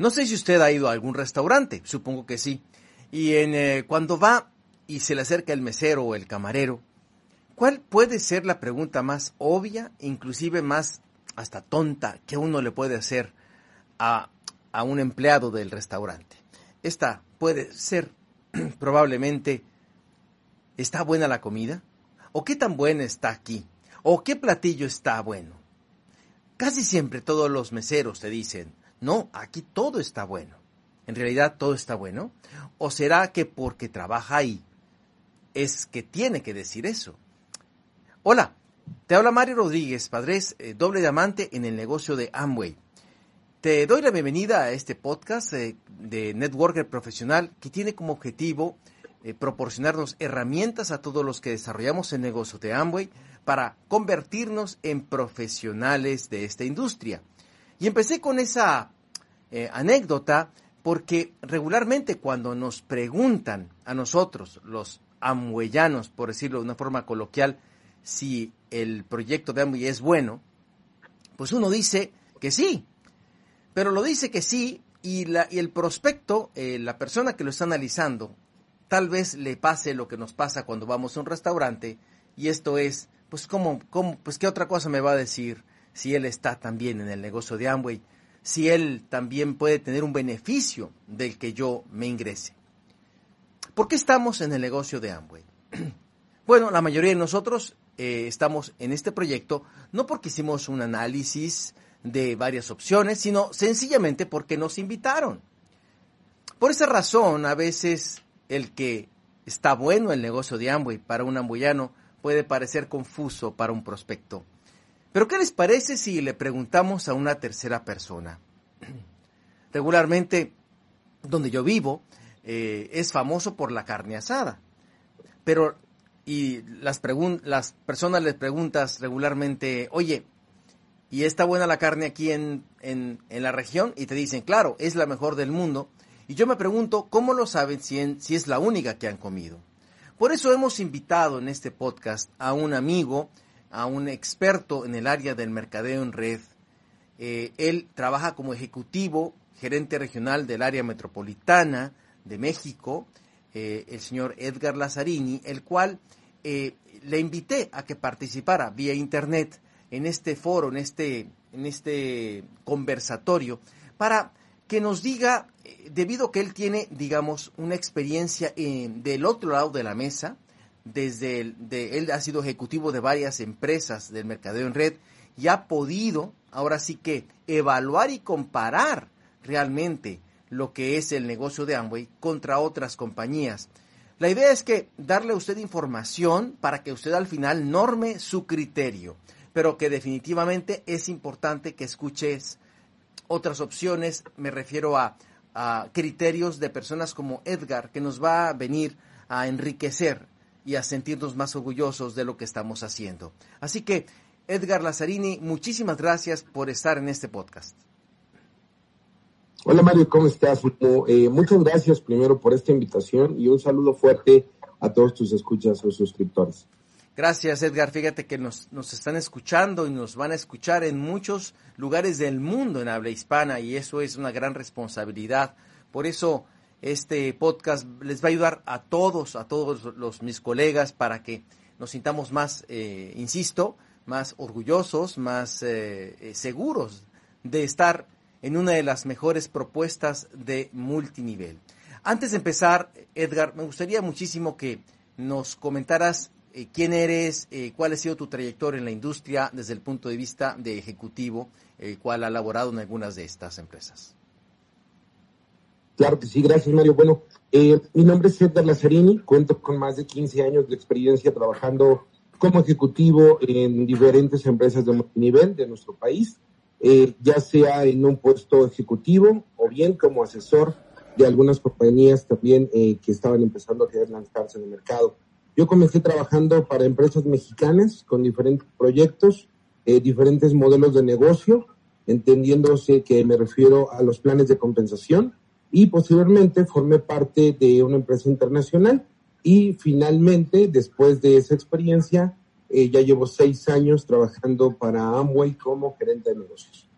No sé si usted ha ido a algún restaurante, supongo que sí. Y en, eh, cuando va y se le acerca el mesero o el camarero, ¿cuál puede ser la pregunta más obvia, inclusive más hasta tonta, que uno le puede hacer a, a un empleado del restaurante? Esta puede ser probablemente, ¿está buena la comida? ¿O qué tan buena está aquí? ¿O qué platillo está bueno? Casi siempre todos los meseros te dicen, no, aquí todo está bueno. ¿En realidad todo está bueno? ¿O será que porque trabaja ahí es que tiene que decir eso? Hola, te habla Mario Rodríguez, padres, eh, doble diamante en el negocio de Amway. Te doy la bienvenida a este podcast eh, de Networker Profesional que tiene como objetivo eh, proporcionarnos herramientas a todos los que desarrollamos el negocio de Amway para convertirnos en profesionales de esta industria. Y empecé con esa eh, anécdota porque regularmente cuando nos preguntan a nosotros, los amweyanos, por decirlo de una forma coloquial, si el proyecto de Amway es bueno, pues uno dice que sí, pero lo dice que sí y, la, y el prospecto, eh, la persona que lo está analizando, tal vez le pase lo que nos pasa cuando vamos a un restaurante y esto es, pues cómo, cómo, pues qué otra cosa me va a decir si él está también en el negocio de Amway, si él también puede tener un beneficio del que yo me ingrese. ¿Por qué estamos en el negocio de Amway? Bueno, la mayoría de nosotros eh, estamos en este proyecto no porque hicimos un análisis de varias opciones, sino sencillamente porque nos invitaron. Por esa razón, a veces el que está bueno el negocio de Amway para un amboyano puede parecer confuso para un prospecto. Pero ¿qué les parece si le preguntamos a una tercera persona? Regularmente, donde yo vivo, eh, es famoso por la carne asada. Pero, y las, las personas les preguntas regularmente, oye, ¿y está buena la carne aquí en, en, en la región? Y te dicen, claro, es la mejor del mundo. Y yo me pregunto, ¿cómo lo saben si, si es la única que han comido? Por eso hemos invitado en este podcast a un amigo, a un experto en el área del mercadeo en red. Eh, él trabaja como ejecutivo, gerente regional del área metropolitana de México, eh, el señor Edgar Lazzarini, el cual eh, le invité a que participara vía internet en este foro, en este, en este conversatorio, para que nos diga, debido a que él tiene, digamos, una experiencia del otro lado de la mesa, desde el, de, él ha sido ejecutivo de varias empresas del mercadeo en red y ha podido, ahora sí que, evaluar y comparar realmente lo que es el negocio de Amway contra otras compañías. La idea es que darle a usted información para que usted al final norme su criterio, pero que definitivamente es importante que escuches otras opciones, me refiero a, criterios de personas como Edgar, que nos va a venir a enriquecer y a sentirnos más orgullosos de lo que estamos haciendo. Así que, Edgar Lazzarini, muchísimas gracias por estar en este podcast. Hola Mario, ¿cómo estás? Eh, muchas gracias primero por esta invitación y un saludo fuerte a todos tus escuchas o suscriptores. Gracias, Edgar. Fíjate que nos, están escuchando y nos van a escuchar en muchos lugares del mundo en habla hispana y eso es una gran responsabilidad. Por eso este podcast les va a ayudar a todos, a todos los mis colegas para que nos sintamos más, eh, insisto, más orgullosos, más eh, eh, seguros de estar en una de las mejores propuestas de multinivel. Antes de empezar, Edgar, me gustaría muchísimo que nos comentaras quién eres, cuál ha sido tu trayectoria en la industria desde el punto de vista de ejecutivo, el cual ha laborado en algunas de estas empresas. Claro que sí, gracias Mario. Bueno, eh, mi nombre es Edgar Lazzarini, cuento con más de 15 años de experiencia trabajando como ejecutivo en diferentes empresas de nivel de nuestro país, ya sea en un puesto ejecutivo o bien como asesor de algunas compañías también que estaban empezando a querer lanzarse en el mercado. Yo comencé trabajando para empresas mexicanas con diferentes proyectos, eh, diferentes modelos de negocio, entendiéndose que me refiero a los planes de compensación y posteriormente formé parte de una empresa internacional y finalmente, después de esa experiencia, eh, ya llevo seis años trabajando para Amway como gerente de negocios.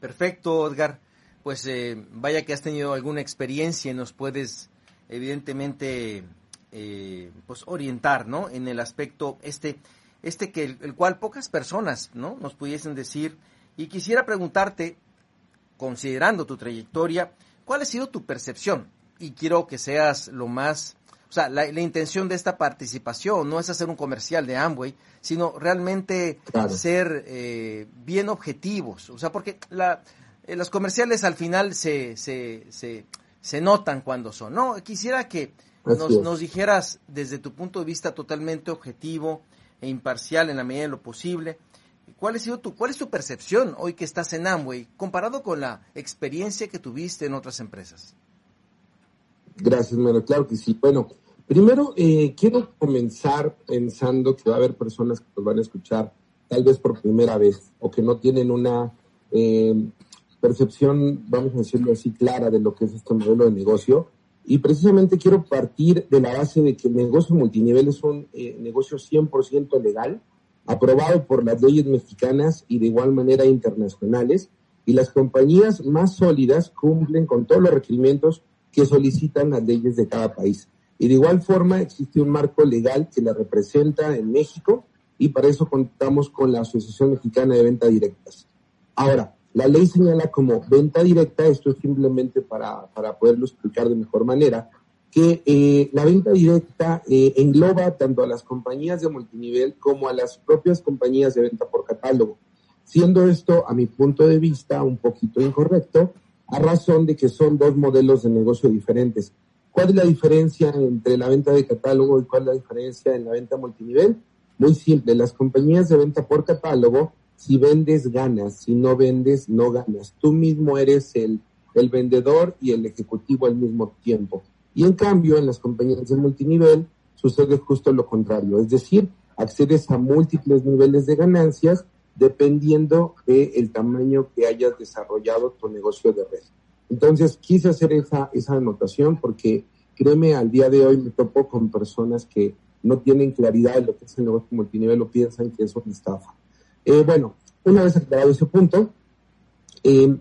Perfecto, Edgar. pues eh, vaya que has tenido alguna experiencia y nos puedes evidentemente eh, pues orientar, ¿no? En el aspecto este, este que el, cual pocas personas, ¿no? Nos pudiesen decir. Y quisiera preguntarte, considerando tu trayectoria, ¿cuál ha sido tu percepción? Y quiero que seas lo más, o sea, la, intención de esta participación no es hacer un comercial de Amway, sino realmente ser eh, bien objetivos. O sea, porque la, eh, los comerciales al final se, se, se, se notan cuando son. No, quisiera que nos, dijeras desde tu punto de vista totalmente objetivo e imparcial en la medida de lo posible, ¿cuál, ha sido tu, cuál es tu percepción hoy que estás en Amway comparado con la experiencia que tuviste en otras empresas? Gracias, Mero. Claro que sí. Bueno, primero eh, quiero comenzar pensando que va a haber personas que nos van a escuchar tal vez por primera vez o que no tienen una eh, percepción, vamos a decirlo así, clara de lo que es este modelo de negocio. Y precisamente quiero partir de la base de que el negocio multinivel es un eh, negocio 100% legal, aprobado por las leyes mexicanas y de igual manera internacionales, y las compañías más sólidas cumplen con todos los requerimientos que solicitan las leyes de cada país. Y de igual forma existe un marco legal que la representa en México y para eso contamos con la Asociación Mexicana de Venta Directas. Ahora, la ley señala como venta directa, esto es simplemente para, para poderlo explicar de mejor manera, que eh, la venta directa eh, engloba tanto a las compañías de multinivel como a las propias compañías de venta por catálogo, siendo esto, a mi punto de vista, un poquito incorrecto, a razón de que son dos modelos de negocio diferentes. ¿Cuál es la diferencia entre la venta de catálogo y cuál es la diferencia en la venta multinivel? Muy simple, las compañías de venta por catálogo si vendes, ganas. Si no vendes, no ganas. Tú mismo eres el, el vendedor y el ejecutivo al mismo tiempo. Y en cambio, en las compañías de multinivel sucede justo lo contrario. Es decir, accedes a múltiples niveles de ganancias dependiendo del tamaño que hayas desarrollado tu negocio de red. Entonces, quise hacer esa, esa anotación porque, créeme, al día de hoy me topo con personas que no tienen claridad de lo que es el negocio multinivel o piensan que es una estafa. Eh, bueno, una vez aclarado ese punto, eh,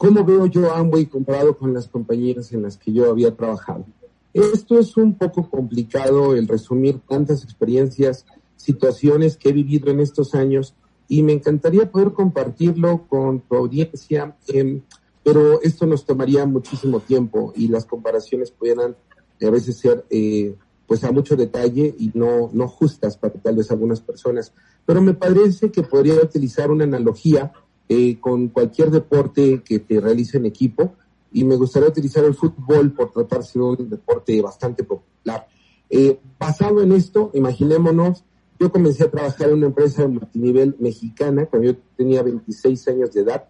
¿cómo veo yo Amway comparado con las compañías en las que yo había trabajado? Esto es un poco complicado el resumir tantas experiencias, situaciones que he vivido en estos años y me encantaría poder compartirlo con tu audiencia, em, pero esto nos tomaría muchísimo tiempo y las comparaciones pudieran a veces ser eh, pues a mucho detalle y no, no justas para tal vez algunas personas. Pero me parece que podría utilizar una analogía eh, con cualquier deporte que te realice en equipo y me gustaría utilizar el fútbol por tratarse de un deporte bastante popular. Eh, basado en esto, imaginémonos, yo comencé a trabajar en una empresa multinivel mexicana cuando yo tenía 26 años de edad,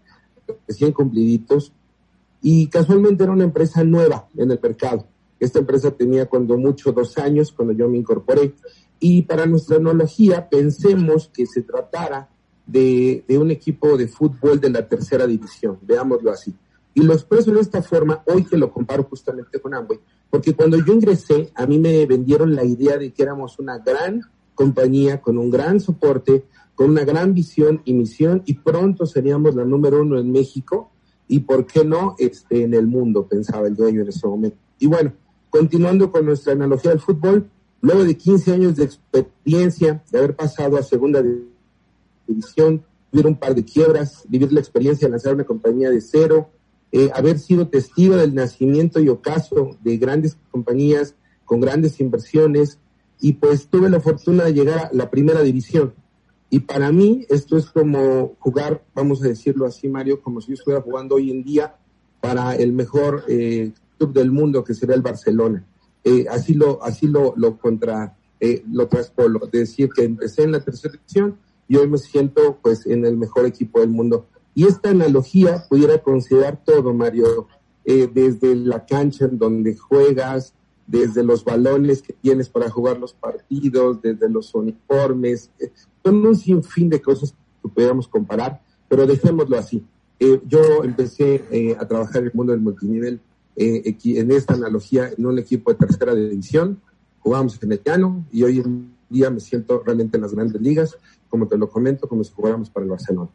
recién cumpliditos, y casualmente era una empresa nueva en el mercado. Esta empresa tenía cuando mucho dos años cuando yo me incorporé. Y para nuestra analogía, pensemos que se tratara de, un equipo de fútbol de la tercera división, veámoslo así. Y lo expreso de esta forma hoy que lo comparo justamente con Amway, porque cuando yo ingresé, a mí me vendieron la idea de que éramos una gran compañía con un gran soporte, con una gran visión y misión, y pronto seríamos la número uno en México y, ¿por qué no, este, en el mundo? Pensaba el dueño en ese momento. Y bueno, Continuando con nuestra analogía del fútbol, luego de 15 años de experiencia, de haber pasado a segunda división, vivir un par de quiebras, vivir la experiencia de lanzar una compañía de cero, eh, haber sido testigo del nacimiento y ocaso de grandes compañías con grandes inversiones, y pues tuve la fortuna de llegar a la primera división. Y para mí esto es como jugar, vamos a decirlo así, Mario, como si yo estuviera jugando hoy en día para el mejor eh, del mundo que será el Barcelona. Eh, así lo, así lo, lo contra, eh, lo traspolo, decir que empecé en la tercera división y hoy me siento pues en el mejor equipo del mundo. Y esta analogía pudiera considerar todo, Mario, eh, desde la cancha en donde juegas, desde los balones que tienes para jugar los partidos, desde los uniformes, son un sinfín de cosas que pudiéramos comparar, pero dejémoslo así. yo empecé a trabajar en el mundo del multinivel eh, en esta analogía en un equipo de tercera división, jugamos en el llano y hoy en día me siento realmente en las grandes ligas, como te lo comento, como si jugáramos para el Barcelona.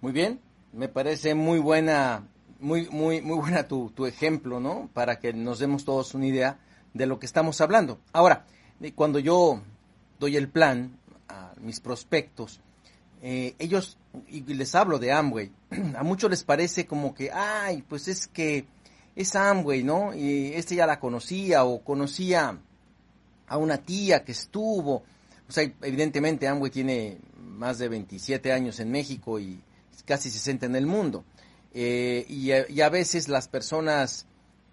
Muy bien, me parece muy buena muy, muy, muy buena tu, tu ejemplo, ¿no? Para que nos demos todos una idea de lo que estamos hablando. Ahora, cuando yo doy el plan a mis prospectos, eh, ellos, y les hablo de Amway, a muchos les parece como que, ay, pues es que es Amway, ¿no? Y este ya la conocía o conocía a una tía que estuvo. O sea, evidentemente Amway tiene más de 27 años en México y casi 60 en el mundo. Eh, y, a veces las personas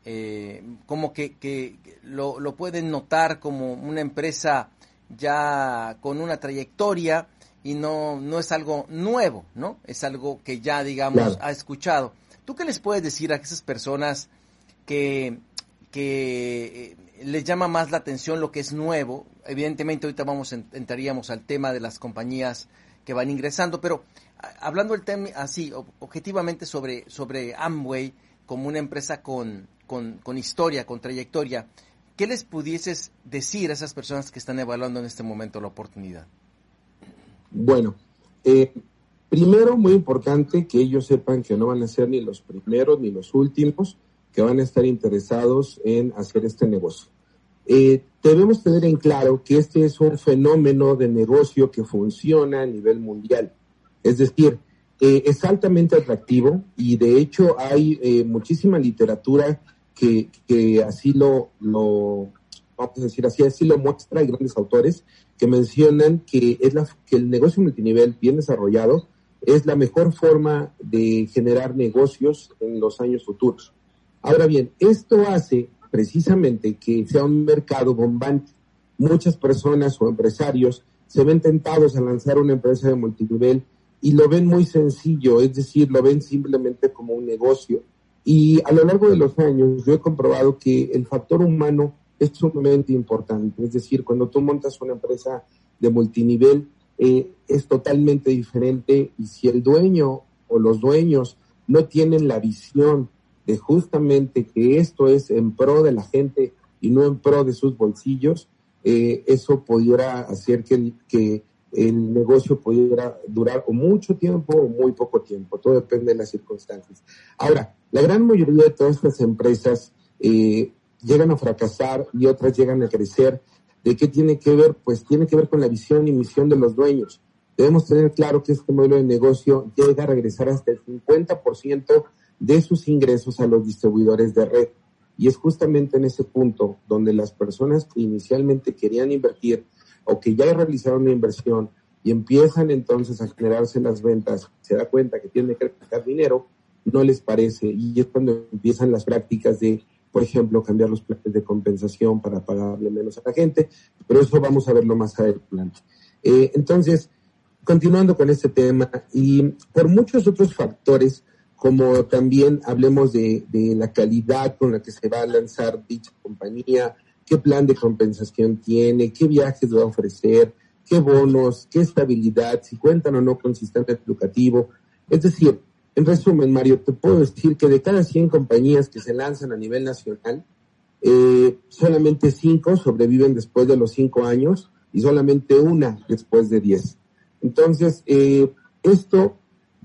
eh, como que, que lo, lo, pueden notar como una empresa ya con una trayectoria y no, no es algo nuevo, ¿no? Es algo que ya, digamos, ha escuchado. ¿Tú qué les puedes decir a esas personas que, que eh, les llama más la atención lo que es nuevo? Evidentemente ahorita vamos entraríamos al tema de las compañías que van ingresando, pero hablando el tema así, objetivamente sobre, sobre Amway como una empresa con, con, con historia, con trayectoria, ¿qué les pudieses decir a esas personas que están evaluando en este momento la oportunidad? Bueno, eh, primero, muy importante que ellos sepan que no van a ser ni los primeros ni los últimos que van a estar interesados en hacer este negocio. Eh, debemos tener en claro que este es un fenómeno de negocio que funciona a nivel mundial. Es decir, eh, es altamente atractivo y de hecho hay eh, muchísima literatura que, así lo, lo, vamos a decir así, así lo muestra, hay grandes autores que mencionan que, es que el negocio multinivel bien desarrollado es la mejor forma de generar negocios en los años futuros. Ahora bien, esto hace precisamente que sea un mercado bombante. Muchas personas o empresarios se ven tentados a lanzar una empresa de multinivel y lo ven muy sencillo, es decir, lo ven simplemente como un negocio. Y a lo largo de los años yo he comprobado que el factor humano es sumamente importante. Es decir, cuando tú montas una empresa de multinivel, eh, es totalmente diferente y si el dueño o los dueños no tienen la visión de justamente que esto es en pro de la gente y no en pro de sus bolsillos, eh, eso pudiera hacer que, que el negocio pudiera durar o mucho tiempo o muy poco tiempo. Todo depende de las circunstancias. Ahora, la gran mayoría de todas estas empresas eh, llegan a fracasar y otras llegan a crecer. ¿De qué tiene que ver? Pues tiene que ver con la visión y misión de los dueños. Debemos tener claro que este modelo de negocio llega a regresar hasta el 50% de sus ingresos a los distribuidores de red. Y es justamente en ese punto donde las personas que inicialmente querían invertir o que ya realizaron una inversión y empiezan entonces a generarse las ventas, se da cuenta que tienen que gastar dinero, no les parece. Y es cuando empiezan las prácticas de por ejemplo, cambiar los planes de compensación para pagarle menos a la gente, pero eso vamos a verlo más adelante. Eh, entonces, continuando con este tema, y por muchos otros factores, como también hablemos de, la calidad con la que se va a lanzar dicha compañía, qué plan de compensación tiene, qué viajes va a ofrecer, qué bonos, qué estabilidad, si cuentan o no con sistema educativo. Es decir, en resumen, Mario, te puedo decir que de cada 100 compañías que se lanzan a nivel nacional, eh, solamente 5 sobreviven después de los 5 años y solamente una después de 10. Entonces, eh, esto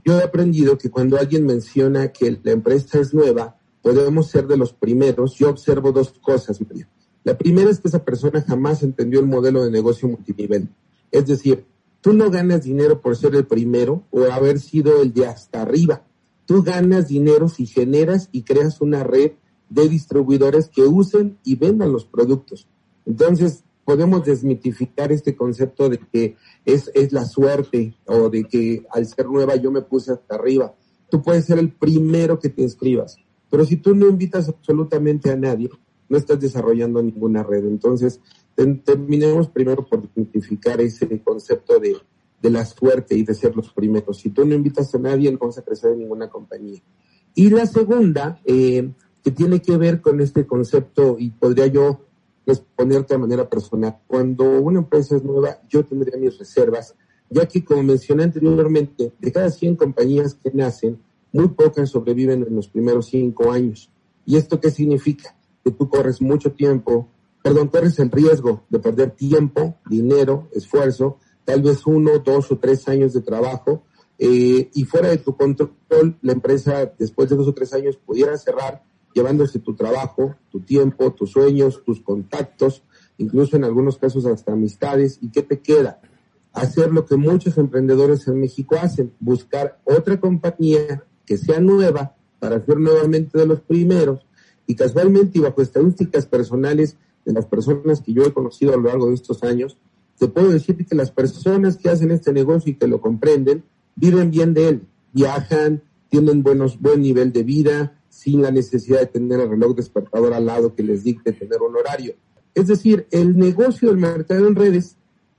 yo he aprendido que cuando alguien menciona que la empresa es nueva, podemos ser de los primeros. Yo observo dos cosas, Mario. La primera es que esa persona jamás entendió el modelo de negocio multinivel. Es decir, Tú no ganas dinero por ser el primero o haber sido el de hasta arriba. Tú ganas dinero si generas y creas una red de distribuidores que usen y vendan los productos. Entonces, podemos desmitificar este concepto de que es, es la suerte o de que al ser nueva yo me puse hasta arriba. Tú puedes ser el primero que te inscribas, pero si tú no invitas absolutamente a nadie, no estás desarrollando ninguna red. Entonces, terminemos primero por identificar ese concepto de, la suerte y de ser los primeros. Si tú no invitas a nadie, no vas a crecer en ninguna compañía. Y la segunda, eh, que tiene que ver con este concepto, y podría yo responderte de manera personal, cuando una empresa es nueva, yo tendría mis reservas, ya que como mencioné anteriormente, de cada 100 compañías que nacen, muy pocas sobreviven en los primeros 5 años. ¿Y esto qué significa? Que tú corres mucho tiempo perdón, corres el riesgo de perder tiempo, dinero, esfuerzo, tal vez uno, dos o tres años de trabajo, eh, y fuera de tu control, la empresa después de dos o tres años pudiera cerrar llevándose tu trabajo, tu tiempo, tus sueños, tus contactos, incluso en algunos casos hasta amistades. ¿Y qué te queda? Hacer lo que muchos emprendedores en México hacen, buscar otra compañía que sea nueva para ser nuevamente de los primeros y casualmente y bajo estadísticas personales de las personas que yo he conocido a lo largo de estos años, te puedo decir que las personas que hacen este negocio y que lo comprenden, viven bien de él, viajan, tienen buenos, buen nivel de vida, sin la necesidad de tener el reloj despertador al lado que les dicte tener un horario. Es decir, el negocio del mercado en redes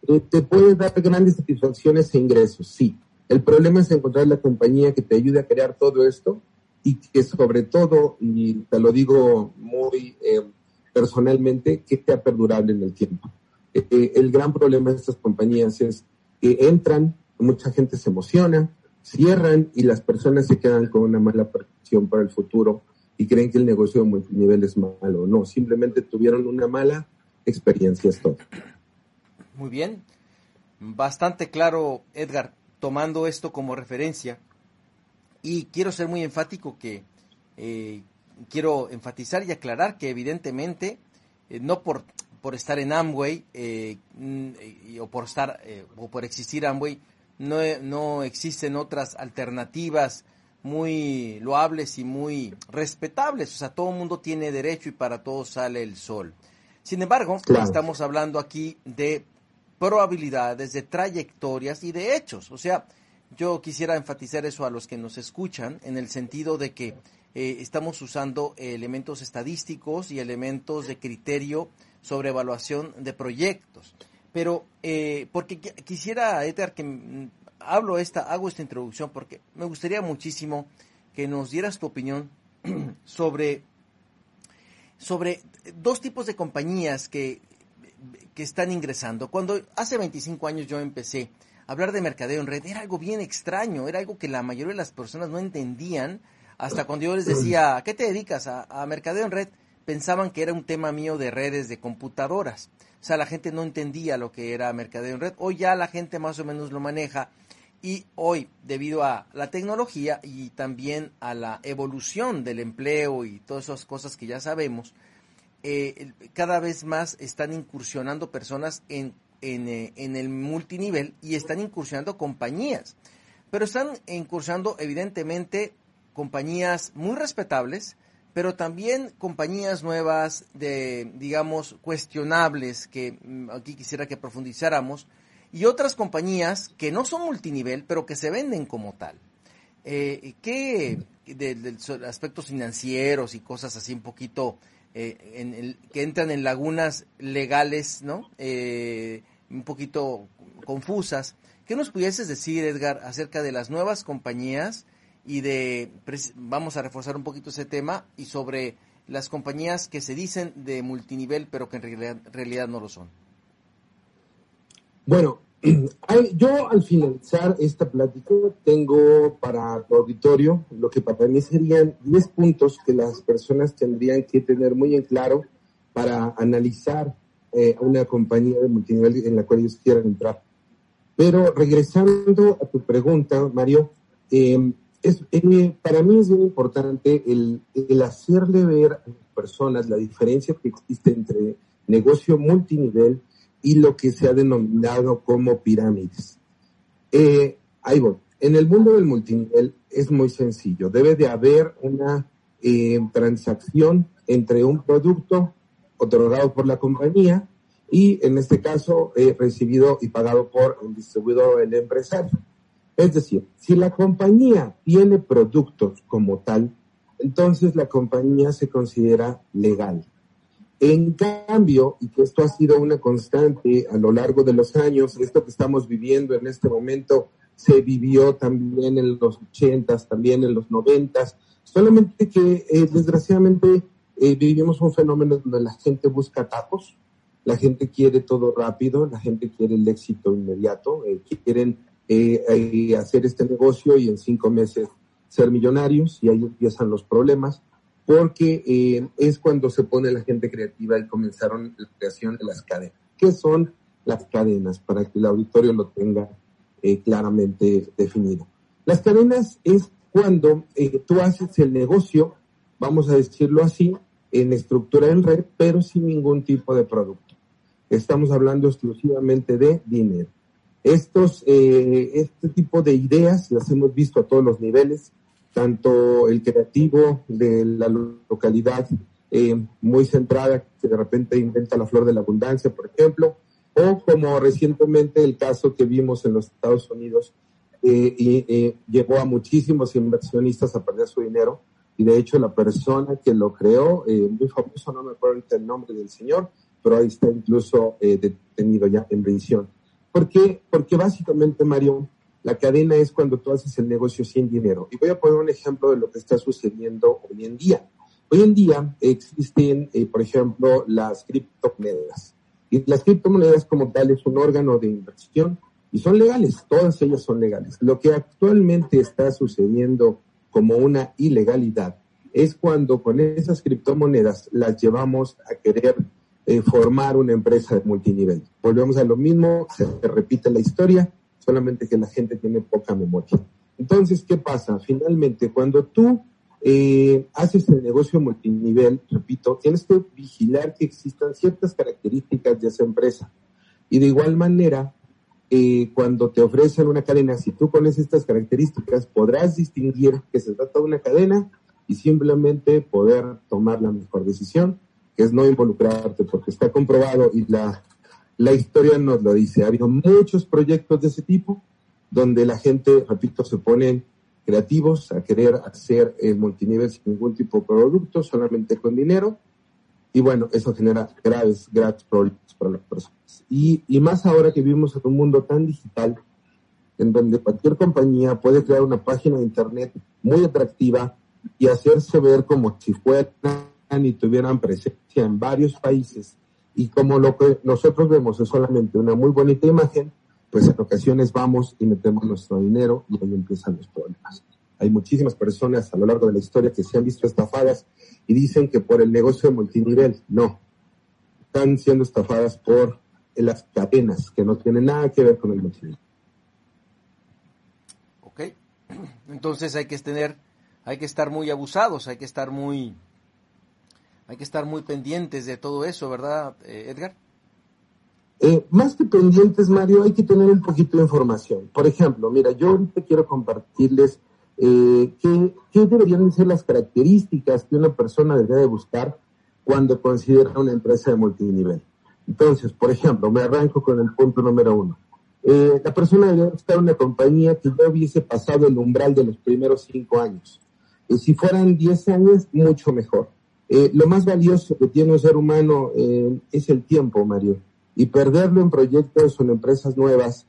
eh, te puede dar grandes satisfacciones e ingresos, sí. El problema es encontrar la compañía que te ayude a crear todo esto y que sobre todo, y te lo digo muy eh, personalmente, que sea perdurable en el tiempo. Eh, el gran problema de estas compañías es que entran, mucha gente se emociona, cierran y las personas se quedan con una mala percepción para el futuro y creen que el negocio de multinivel es malo. No, simplemente tuvieron una mala experiencia. Esto. Muy bien. Bastante claro, Edgar, tomando esto como referencia. Y quiero ser muy enfático que eh, quiero enfatizar y aclarar que evidentemente, eh, no por, por estar en Amway eh, o por estar o por existir Amway, no, no existen otras alternativas muy loables y muy respetables. O sea, todo el mundo tiene derecho y para todos sale el sol. Sin embargo, estamos hablando aquí de probabilidades, de trayectorias y de hechos. O sea, yo quisiera enfatizar eso a los que nos escuchan en el sentido de que eh, estamos usando elementos estadísticos y elementos de criterio sobre evaluación de proyectos. Pero, eh, porque quisiera, Edgar, que mm, hablo esta, hago esta introducción porque me gustaría muchísimo que nos dieras tu opinión sobre, sobre dos tipos de compañías que, que están ingresando. Cuando hace 25 años yo empecé a hablar de mercadeo en red, era algo bien extraño, era algo que la mayoría de las personas no entendían. Hasta cuando yo les decía, ¿a qué te dedicas? A, a mercadeo en red, pensaban que era un tema mío de redes de computadoras. O sea, la gente no entendía lo que era mercadeo en red. Hoy ya la gente más o menos lo maneja. Y hoy, debido a la tecnología y también a la evolución del empleo y todas esas cosas que ya sabemos, eh, cada vez más están incursionando personas en, en, eh, en, el multinivel y están incursionando compañías. Pero están incursionando evidentemente compañías muy respetables, pero también compañías nuevas de, digamos, cuestionables, que mm, aquí quisiera que profundizáramos, y otras compañías que no son multinivel, pero que se venden como tal. Eh, ¿Qué de, aspectos financieros y cosas así un poquito eh, que entran en lagunas legales, ¿no? Eh, un poquito confusas. ¿Qué nos pudieses decir, Edgar, acerca de las nuevas compañías y de, vamos a reforzar un poquito ese tema, y sobre las compañías que se dicen de multinivel, pero que en realidad, no lo son? Bueno, yo al finalizar esta plática tengo para tu auditorio lo que para mí serían 10 puntos que las personas tendrían que tener muy en claro para analizar eh, una compañía de multinivel en la cual ellos quieran entrar. Pero regresando a tu pregunta, Mario, em, es, eh, para mí es muy importante el, el hacerle ver a las personas la diferencia que existe entre negocio multinivel y lo que se ha denominado como pirámides. Eh, ahí voy. En el mundo del multinivel es muy sencillo. Debe de haber una eh, transacción entre un producto otorgado por la compañía y en este caso recibido y pagado por el distribuidor o el empresario. Es decir, si la compañía tiene productos como tal, entonces la compañía se considera legal. En cambio, y que esto ha sido una constante a lo largo de los años, esto que estamos viviendo en este momento se vivió también en los ochentas, también en los noventas, solamente que eh, desgraciadamente eh, vivimos un fenómeno donde la gente busca atajos, la gente quiere todo rápido, la gente quiere el éxito inmediato, eh, quieren hacer este negocio y en cinco meses ser millonarios y ahí empiezan los problemas porque eh, es cuando se pone la gente creativa y comenzaron la creación de las cadenas. ¿Qué son las cadenas? Para que el auditorio lo tenga eh, claramente definido. Las cadenas es cuando eh, tú haces el negocio, vamos a decirlo así, en estructura en red, pero sin ningún tipo de producto. Estamos hablando exclusivamente de dinero. Estos, eh, este tipo de ideas las hemos visto a todos los niveles, tanto el creativo de la localidad eh, muy centrada, que de repente inventa la flor de la abundancia, por ejemplo, o como recientemente el caso que vimos en los Estados Unidos eh, y eh, llevó a muchísimos inversionistas a perder su dinero. Y de hecho la persona que lo creó, eh, muy famoso, no me acuerdo el nombre del señor, pero ahí está incluso detenido ya en prisión. ¿Por qué? Porque básicamente, Mario, la cadena es cuando tú haces el negocio sin dinero. Y voy a poner un ejemplo de lo que está sucediendo hoy en día. Hoy en día existen, por ejemplo, las criptomonedas. Y las criptomonedas como tal es un órgano de inversión y son legales, todas ellas son legales. Lo que actualmente está sucediendo como una ilegalidad es cuando con esas criptomonedas las llevamos a querer eh, formar una empresa de multinivel. Volvemos a lo mismo, se repite la historia, solamente que la gente tiene poca memoria. Entonces, ¿qué pasa? Finalmente, cuando tú eh, haces el negocio multinivel, repito, tienes que vigilar que existan ciertas características de esa empresa. Y de igual manera, eh, cuando te ofrecen una cadena, si tú pones estas características, podrás distinguir que se trata de una cadena y simplemente poder tomar la mejor decisión, que es no involucrarte, porque está comprobado y la, la historia nos lo dice. Ha habido muchos proyectos de ese tipo donde la gente, repito, se ponen creativos a querer hacer el multinivel sin ningún tipo de producto, solamente con dinero. Y bueno, eso genera graves, graves problemas para las personas. Y, y más ahora que vivimos en un mundo tan digital, en donde cualquier compañía puede crear una página de internet muy atractiva y hacerse ver como si fueran y tuvieran presencia en varios países. Y como lo que nosotros vemos es solamente una muy bonita imagen, pues en ocasiones vamos y metemos nuestro dinero y ahí empiezan los problemas. Hay muchísimas personas a lo largo de la historia que se han visto estafadas y dicen que por el negocio de multinivel. No, están siendo estafadas por las cadenas, que no tienen nada que ver con el multinivel. Ok, entonces hay que tener, hay que estar muy abusados, hay que estar muy, hay que estar muy pendientes de todo eso, ¿verdad, eh, Edgar? Eh, más que pendientes, Mario, hay que tener un poquito de información. Por ejemplo, mira, yo ahorita quiero compartirles eh, qué, deberían ser las características que una persona debería de buscar cuando considera una empresa de multinivel. Entonces, por ejemplo, me arranco con el punto número uno. Eh, la persona debe estar en una compañía que ya hubiese pasado el umbral de los primeros cinco años. Y si fueran diez años, mucho mejor. Eh, lo más valioso que tiene un ser humano eh, es el tiempo, Mario. Y perderlo en proyectos o en empresas nuevas,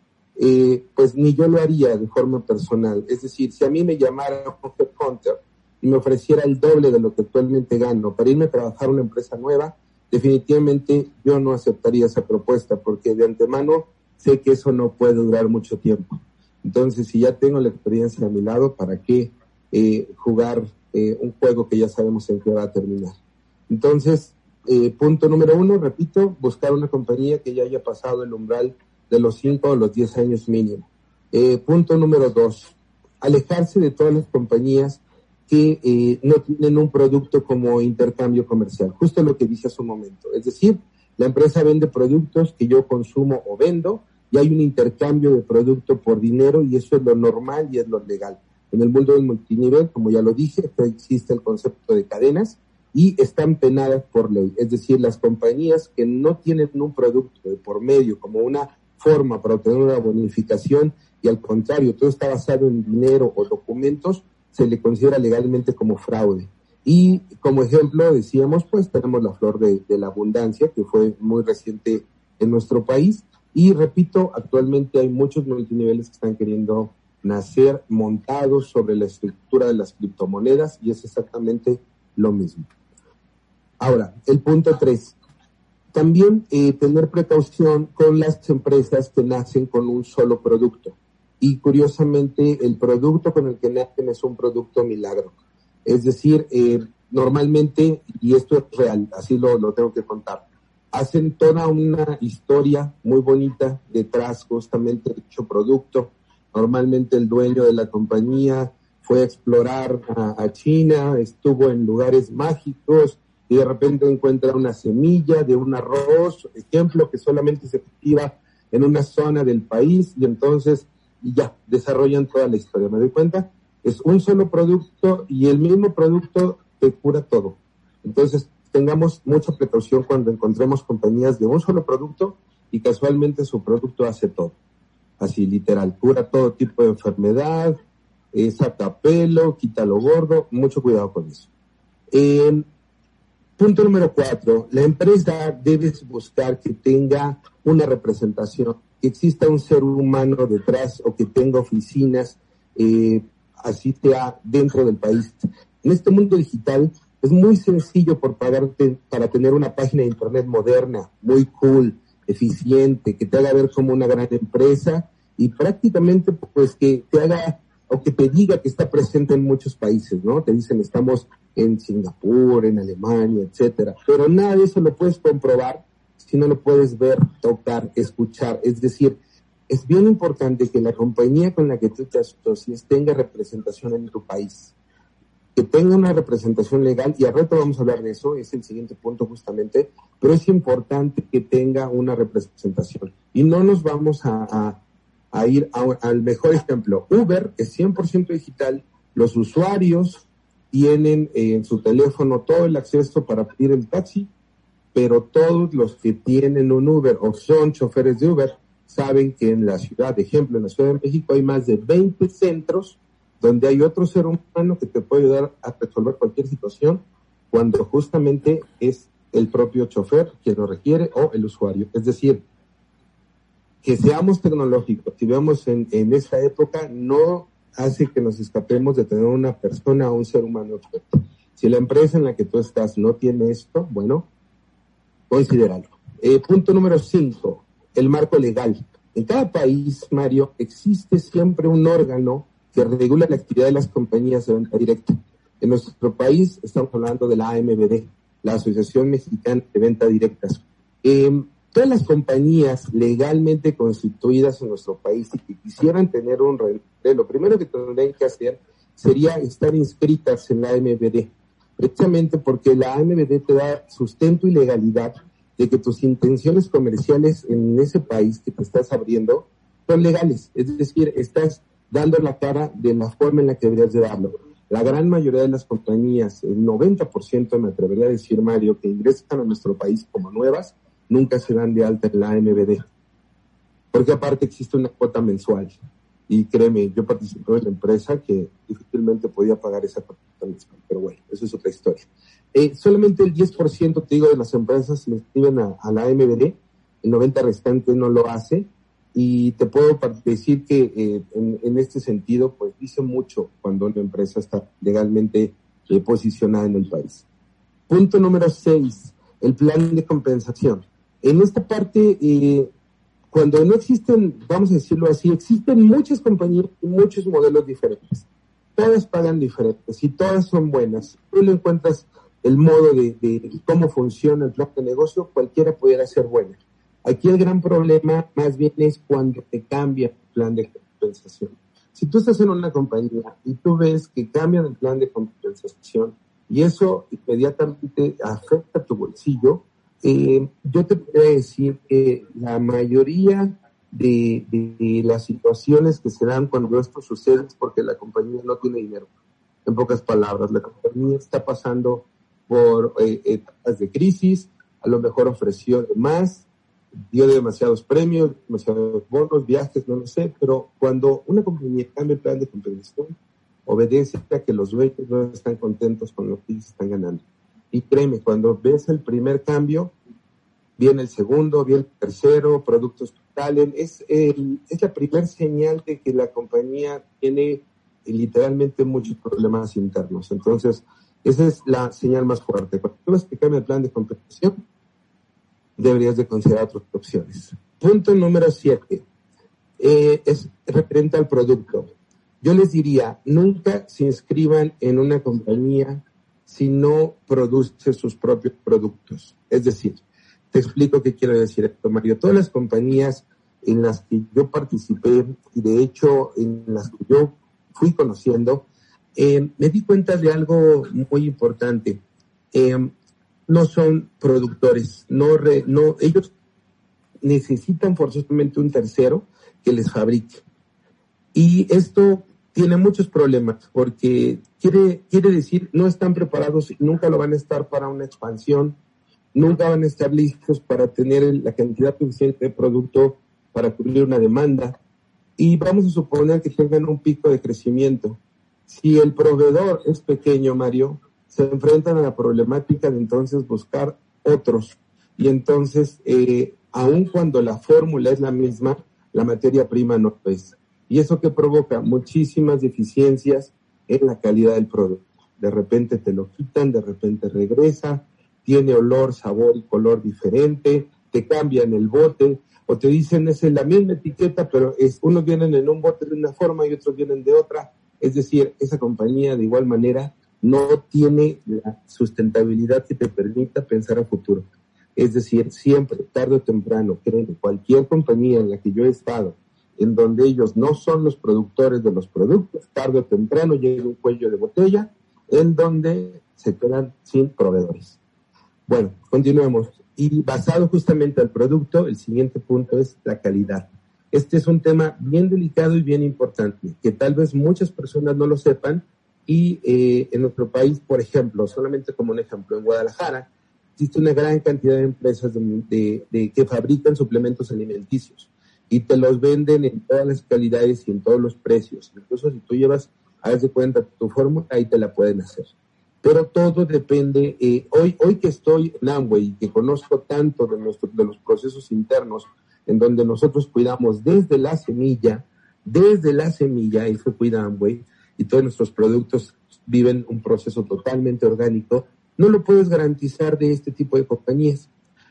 pues ni yo lo haría de forma personal. Es decir, si a mí me llamara un headhunter y me ofreciera el doble de lo que actualmente gano para irme a trabajar a una empresa nueva, definitivamente yo no aceptaría esa propuesta porque de antemano sé que eso no puede durar mucho tiempo. Entonces, si ya tengo la experiencia a mi lado, ¿para qué eh, jugar eh, un juego que ya sabemos en qué va a terminar? Entonces, eh, punto número uno, repito, buscar una compañía que ya haya pasado el umbral de los cinco o los diez años mínimo. punto número dos, alejarse de todas las compañías que eh, no tienen un producto como intercambio comercial, justo lo que dije hace un momento. Es decir, la empresa vende productos que yo consumo o vendo y hay un intercambio de producto por dinero y eso es lo normal y es lo legal. En el mundo del multinivel, como ya lo dije, existe el concepto de cadenas y están penadas por ley. Es decir, las compañías que no tienen un producto de por medio como una forma para obtener una bonificación y al contrario, todo está basado en dinero o documentos, se le considera legalmente como fraude. Y como ejemplo, decíamos, pues tenemos la flor de, la abundancia, que fue muy reciente en nuestro país. Y repito, actualmente hay muchos multiniveles que están queriendo nacer montados sobre la estructura de las criptomonedas y es exactamente lo mismo. Ahora, el punto tres. También eh, tener precaución con las empresas que nacen con un solo producto y curiosamente el producto con el que nacen es un producto milagro. Es decir, eh, normalmente, y esto es real, así lo, lo tengo que contar, hacen toda una historia muy bonita detrás justamente de dicho producto Normalmente el dueño de la compañía fue a explorar a, China, estuvo en lugares mágicos y de repente encuentra una semilla de un arroz, ejemplo, que solamente se cultiva en una zona del país y entonces ya desarrollan toda la historia. ¿Me doy cuenta? Es un solo producto y el mismo producto te cura todo. Entonces, tengamos mucha precaución cuando encontremos compañías de un solo producto y casualmente su producto hace todo. Así, literal, cura todo tipo de enfermedad, eh, saca pelo, quita lo gordo, mucho cuidado con eso. punto número cuatro, la empresa debe buscar que tenga una representación, que exista un ser humano detrás o que tenga oficinas, eh, así sea dentro del país. En este mundo digital es muy sencillo por pagarte para tener una página de internet moderna, muy cool, eficiente, que te haga ver como una gran empresa y prácticamente pues que te haga o que te diga que está presente en muchos países, ¿no? Te dicen estamos en Singapur, en Alemania, etcétera. Pero nada de eso lo puedes comprobar si no lo puedes ver, tocar, escuchar. Es decir, es bien importante que la compañía con la que tú te asocies tenga representación en tu país que tenga una representación legal, y al rato vamos a hablar de eso, es el siguiente punto justamente, pero es importante que tenga una representación. Y no nos vamos a, ir al mejor ejemplo. Uber es 100% digital, los usuarios tienen en su teléfono todo el acceso para pedir el taxi, pero todos los que tienen un Uber o son choferes de Uber saben que en la ciudad, de ejemplo, en la Ciudad de México hay más de 20 centros donde hay otro ser humano que te puede ayudar a resolver cualquier situación cuando justamente es el propio chofer quien lo requiere o el usuario. Es decir, que seamos tecnológicos, si vemos en, en esta época, no hace que nos escapemos de tener una persona o un ser humano Si la empresa en la que tú estás no tiene esto, bueno, considéralo. Eh, punto número cinco, el marco legal. En cada país, Mario, existe siempre un órgano que regula la actividad de las compañías de venta directa. En nuestro país estamos hablando de la AMBD, la Asociación Mexicana de Venta Directas. Em, todas las compañías legalmente constituidas en nuestro país y que quisieran tener un reloj, lo primero que tendrían que hacer sería estar inscritas en la AMBD, precisamente porque la AMBD te da sustento y legalidad de que tus intenciones comerciales en ese país que te estás abriendo son legales, es decir, estás dando la cara de la forma en la que deberías de darlo. La gran mayoría de las compañías, el 90% me atrevería a decir, Mario, que ingresan a nuestro país como nuevas, nunca se dan de alta en la MBD. Porque aparte existe una cuota mensual. Y créeme, yo participé en la empresa que difícilmente podía pagar esa cuota mensual. Pero bueno, eso es otra historia. Eh, solamente el 10%, te digo, de las empresas se inscriben a, a la MBD, el 90% restante no lo hace y te puedo decir que eh, en, este sentido, pues dice mucho cuando una empresa está legalmente eh, posicionada en el país. Punto número seis, el plan de compensación. En esta parte, eh, cuando no existen, vamos a decirlo así, existen muchas compañías y muchos modelos diferentes. Todas pagan diferentes y todas son buenas. Tú le encuentras el modo de, de cómo funciona el plan de negocio, cualquiera pudiera ser buena Aquí el gran problema más bien es cuando te cambia el plan de compensación. Si tú estás en una compañía y tú ves que cambian el plan de compensación y eso inmediatamente afecta tu bolsillo, eh, yo te podría decir que la mayoría de, las situaciones que se dan cuando esto sucede es porque la compañía no tiene dinero. En pocas palabras, la compañía está pasando por eh, etapas de crisis, a lo mejor ofreció más, dio demasiados premios, demasiados bonos, viajes, no lo sé, pero cuando una compañía cambia el plan de compensación, obedece a que los dueños no están contentos con lo que están ganando. Y créeme, cuando ves el primer cambio, viene el segundo, viene el tercero, productos totales, es, es la primera señal de que la compañía tiene literalmente muchos problemas internos. Entonces, esa es la señal más fuerte. Cuando tú ves que cambia el plan de compensación, deberías de considerar otras opciones. Punto número siete, eh, es referente al producto. Yo les diría, nunca se inscriban en una compañía si no produce sus propios productos. Es decir, te explico qué quiero decir esto, Mario. Todas las compañías en las que yo participé y de hecho en las que yo fui conociendo, eh, me di cuenta de algo muy importante. Eh, no son productores, no, no, ellos necesitan forzosamente un tercero que les fabrique. Y esto tiene muchos problemas porque quiere, quiere decir no están preparados nunca lo van a estar para una expansión, nunca van a estar listos para tener la cantidad suficiente de producto para cubrir una demanda y vamos a suponer que tengan un pico de crecimiento. Si el proveedor es pequeño, Mario, se enfrentan a la problemática de entonces buscar otros y entonces, eh, aun cuando la fórmula es la misma, la materia prima no es. Y eso que provoca muchísimas deficiencias en la calidad del producto. De repente te lo quitan, de repente regresa, tiene olor, sabor y color diferente, te cambian el bote o te dicen es la misma etiqueta, pero es, unos vienen en un bote de una forma y otros vienen de otra. Es decir, esa compañía de igual manera no tiene la sustentabilidad que te permita pensar a futuro. Es decir, siempre, tarde o temprano, creen cualquier compañía en la que yo he estado, en donde ellos no son los productores de los productos, tarde o temprano llega un cuello de botella en donde se quedan sin proveedores. Bueno, continuemos. Y basado justamente al producto, el siguiente punto es la calidad. Este es un tema bien delicado y bien importante, que tal vez muchas personas no lo sepan. Y eh, en nuestro país, por ejemplo, solamente como un ejemplo, en Guadalajara existe una gran cantidad de empresas de, que fabrican suplementos alimenticios y te los venden en todas las calidades y en todos los precios. Incluso si tú llevas, haz de cuenta tu fórmula, ahí te la pueden hacer pero todo depende. Eh, hoy, hoy que estoy en Amway y que conozco tanto de, nuestro, de los procesos internos, en donde nosotros cuidamos desde la semilla, desde la semilla, eso cuida Amway, y todos nuestros productos viven un proceso totalmente orgánico, no lo puedes garantizar de este tipo de compañías.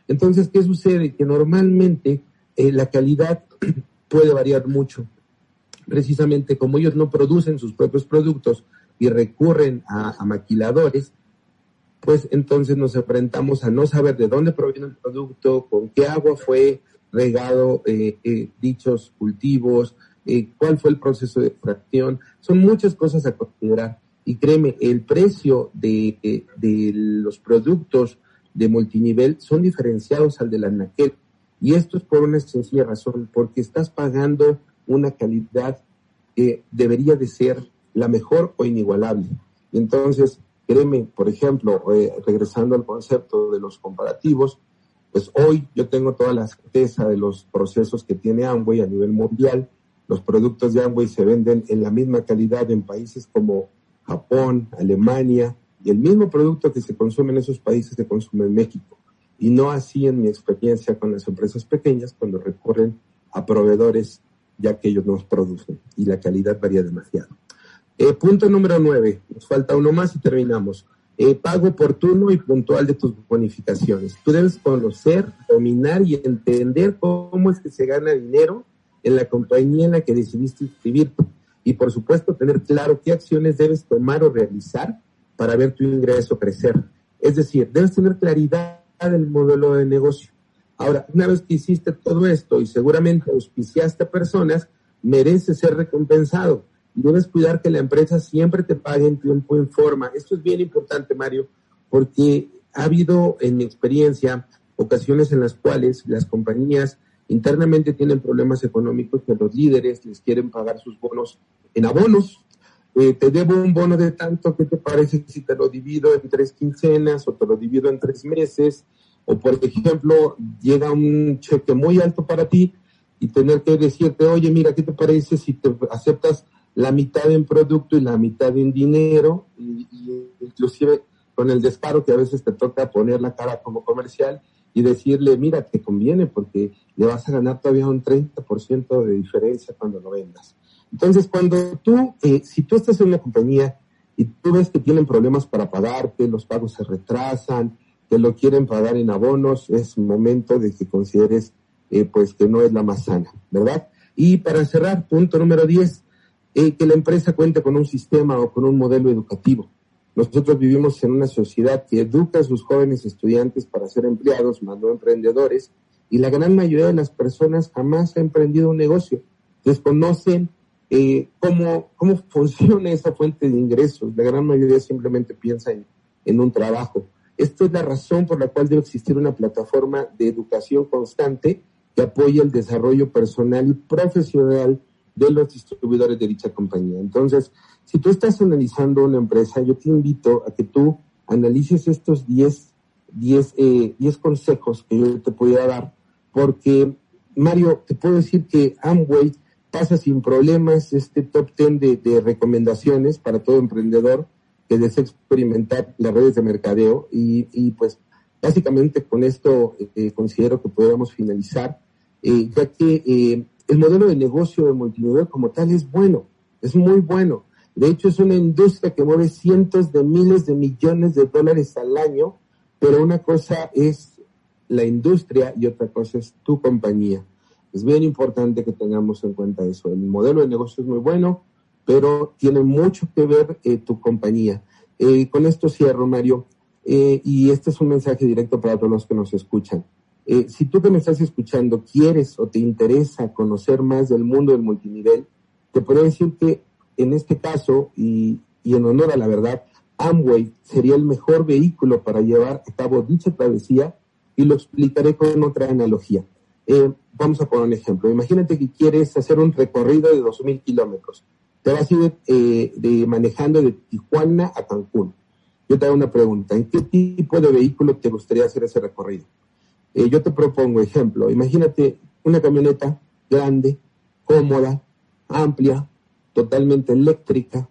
Entonces, ¿qué sucede? Que normalmente eh, la calidad puede variar mucho. Precisamente como ellos no producen sus propios productos, y recurren a, maquiladores, pues entonces nos enfrentamos a no saber de dónde proviene el producto, con qué agua fue regado eh, eh, dichos cultivos, eh, cuál fue el proceso de extracción. Son muchas cosas a considerar. Y créeme, el precio de, de los productos de multinivel son diferenciados al de la NAQUEL. Y esto es por una sencilla razón, porque estás pagando una calidad que debería de ser la mejor o inigualable. Entonces, créeme, por ejemplo, eh, regresando al concepto de los comparativos, pues hoy yo tengo toda la certeza de los procesos que tiene Amway a nivel mundial. Los productos de Amway se venden en la misma calidad en países como Japón, Alemania, y el mismo producto que se consume en esos países se consume en México. Y no así en mi experiencia con las empresas pequeñas cuando recurren a proveedores ya que ellos nos producen y la calidad varía demasiado. Eh, punto número nueve, nos falta uno más y terminamos. Eh, pago oportuno y puntual de tus bonificaciones. Tú debes conocer, dominar y entender cómo es que se gana dinero en la compañía en la que decidiste inscribirte. Y por supuesto, tener claro qué acciones debes tomar o realizar para ver tu ingreso crecer. Es decir, debes tener claridad del modelo de negocio. Ahora, una vez que hiciste todo esto y seguramente auspiciaste a personas, mereces ser recompensado debes cuidar que la empresa siempre te pague en tiempo en forma. Esto es bien importante, Mario, porque ha habido en mi experiencia ocasiones en las cuales las compañías internamente tienen problemas económicos que los líderes les quieren pagar sus bonos en abonos. Eh, te debo un bono de tanto, ¿qué te parece si te lo divido en tres quincenas o te lo divido en tres meses? O por ejemplo, llega un cheque muy alto para ti y tener que decirte, oye, mira, ¿qué te parece si te aceptas la mitad en producto y la mitad en dinero, y, inclusive con el descaro que a veces te toca poner la cara como comercial y decirle, mira, te conviene porque le vas a ganar todavía un 30% de diferencia cuando lo vendas. Entonces, cuando tú, eh, si tú estás en una compañía y tú ves que tienen problemas para pagarte, los pagos se retrasan, que lo quieren pagar en abonos, es momento de que consideres eh, pues que no es la más sana, ¿verdad? Y para cerrar, punto número 10, eh, que la empresa cuente con un sistema o con un modelo educativo. Nosotros vivimos en una sociedad que educa a sus jóvenes estudiantes para ser empleados, más no emprendedores, y la gran mayoría de las personas jamás ha emprendido un negocio, desconocen eh, cómo, cómo funciona esa fuente de ingresos. La gran mayoría simplemente piensa en, un trabajo. Esto es la razón por la cual debe existir una plataforma de educación constante que apoye el desarrollo personal y profesional de los distribuidores de dicha compañía. Entonces, si tú estás analizando una empresa, yo te invito a que tú analices estos 10, 10, eh, 10 consejos que yo te podría dar, porque, Mario, te puedo decir que Amway pasa sin problemas este top 10 de, recomendaciones para todo emprendedor que desea experimentar las redes de mercadeo y, pues básicamente con esto eh, considero que podemos finalizar, eh, ya que eh, el modelo de negocio de multinivel como tal es bueno, es muy bueno. De hecho, es una industria que mueve cientos de miles de millones de dólares al año, pero una cosa es la industria y otra cosa es tu compañía. Es bien importante que tengamos en cuenta eso. El modelo de negocio es muy bueno, pero tiene mucho que ver eh, tu compañía. Eh, con esto cierro, Mario, eh, y este es un mensaje directo para todos los que nos escuchan. Si tú que me estás escuchando quieres o te interesa conocer más del mundo del multinivel, te puedo decir que en este caso, y, y en honor a la verdad, Amway sería el mejor vehículo para llevar a cabo dicha travesía y lo explicaré con otra analogía. Eh, vamos a poner un ejemplo. Imagínate que quieres hacer un recorrido de 2.000 kilómetros. Te vas a ir eh, de, manejando de Tijuana a Cancún. Yo te hago una pregunta. ¿En qué tipo de vehículo te gustaría hacer ese recorrido? Eh, yo te propongo ejemplo. Imagínate una camioneta grande, cómoda, amplia, totalmente eléctrica,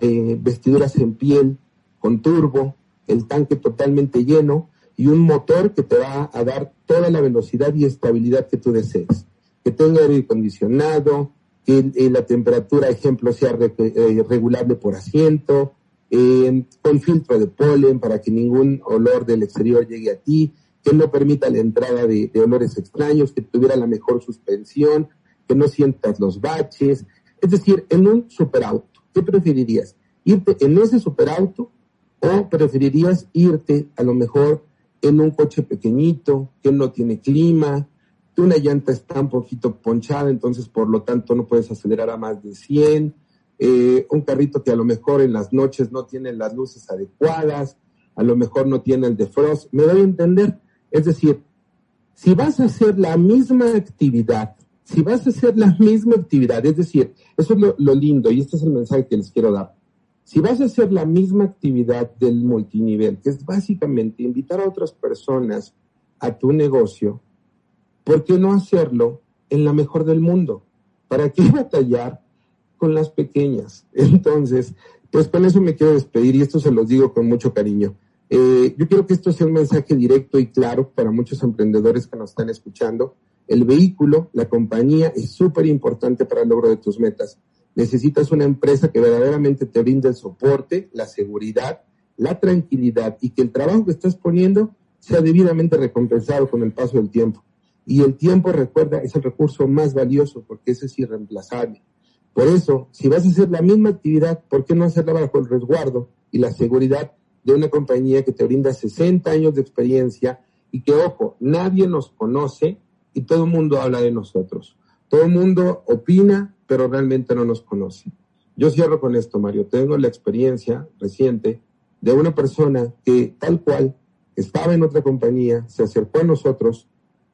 eh, vestiduras en piel, con turbo, el tanque totalmente lleno y un motor que te va a dar toda la velocidad y estabilidad que tú desees. Que tenga aire acondicionado, que eh, la temperatura, ejemplo, sea eh, regulable por asiento, eh, con filtro de polen para que ningún olor del exterior llegue a ti, que no permita la entrada de, de olores extraños, que tuviera la mejor suspensión, que no sientas los baches. Es decir, en un superauto, ¿qué preferirías? ¿Irte en ese superauto o preferirías irte a lo mejor en un coche pequeñito que no tiene clima, que una llanta está un poquito ponchada, entonces por lo tanto no puedes acelerar a más de 100, eh, un carrito que a lo mejor en las noches no tiene las luces adecuadas, a lo mejor no tiene el defrost, me doy a entender. Es decir, si vas a hacer la misma actividad, si vas a hacer la misma actividad, es decir, eso es lo, lo lindo y este es el mensaje que les quiero dar. Si vas a hacer la misma actividad del multinivel, que es básicamente invitar a otras personas a tu negocio, ¿por qué no hacerlo en la mejor del mundo? ¿Para qué batallar con las pequeñas? Entonces, pues con eso me quiero despedir y esto se los digo con mucho cariño. Eh, yo quiero que esto sea un mensaje directo y claro para muchos emprendedores que nos están escuchando. El vehículo, la compañía es súper importante para el logro de tus metas. Necesitas una empresa que verdaderamente te brinde el soporte, la seguridad, la tranquilidad y que el trabajo que estás poniendo sea debidamente recompensado con el paso del tiempo. Y el tiempo, recuerda, es el recurso más valioso porque ese es irreemplazable. Por eso, si vas a hacer la misma actividad, ¿por qué no hacerla bajo el resguardo y la seguridad de una compañía que te brinda 60 años de experiencia y que, ojo, nadie nos conoce y todo el mundo habla de nosotros? Todo el mundo opina, pero realmente no nos conoce. Yo cierro con esto, Mario. Tengo la experiencia reciente de una persona que tal cual estaba en otra compañía, se acercó a nosotros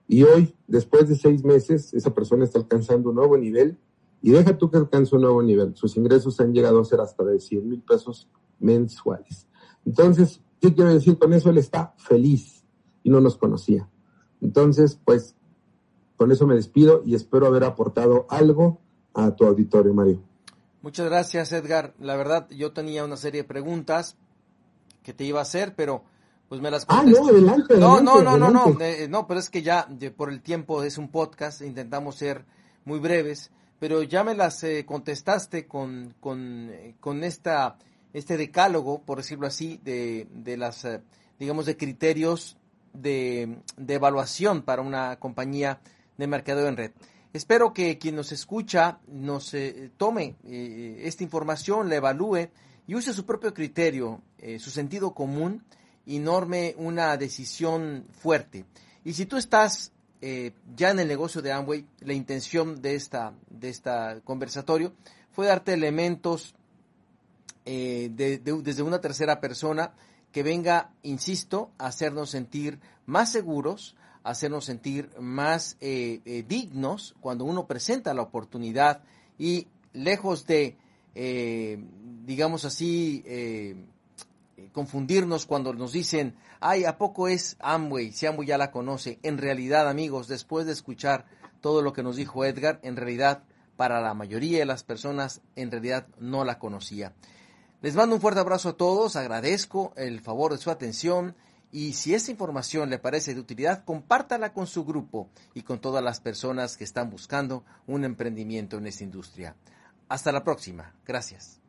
y hoy, después de seis meses, esa persona está alcanzando un nuevo nivel y deja tú que alcance un nuevo nivel. Sus ingresos han llegado a ser hasta de 100 mil pesos mensuales. Entonces, ¿qué quiero decir con eso? Él está feliz y no nos conocía. Entonces, pues, con eso me despido y espero haber aportado algo a tu auditorio, Mario. Muchas gracias, Edgar. La verdad, yo tenía una serie de preguntas que te iba a hacer, pero pues me las Ah, no, adelante. No, adelante, no, no, no, no, adelante. eh, no, pero es que ya de- por el tiempo es un podcast, intentamos ser muy breves, pero ya me las eh, contestaste con, con, eh, con esta, este decálogo, por decirlo así, de, de las, eh, digamos, de criterios de, de evaluación para una compañía de mercadeo en red. Espero que quien nos escucha nos eh, tome eh, esta información, la evalúe y use su propio criterio, eh, su sentido común y norme una decisión fuerte. Y si tú estás ya en el negocio de Amway, la intención de esta, de esta conversatorio fue darte elementos eh, desde una tercera persona que venga, insisto, a hacernos sentir más seguros, hacernos sentir más eh, dignos cuando uno presenta la oportunidad y lejos de, digamos así, confundirnos cuando nos dicen, ay, ¿a poco es Amway? Si Amway ya la conoce. En realidad, amigos, después de escuchar todo lo que nos dijo Edgar, en realidad, para la mayoría de las personas, en realidad no la conocía. Les mando un fuerte abrazo a todos, agradezco el favor de su atención y si esta información le parece de utilidad, compártala con su grupo y con todas las personas que están buscando un emprendimiento en esta industria. Hasta la próxima. Gracias.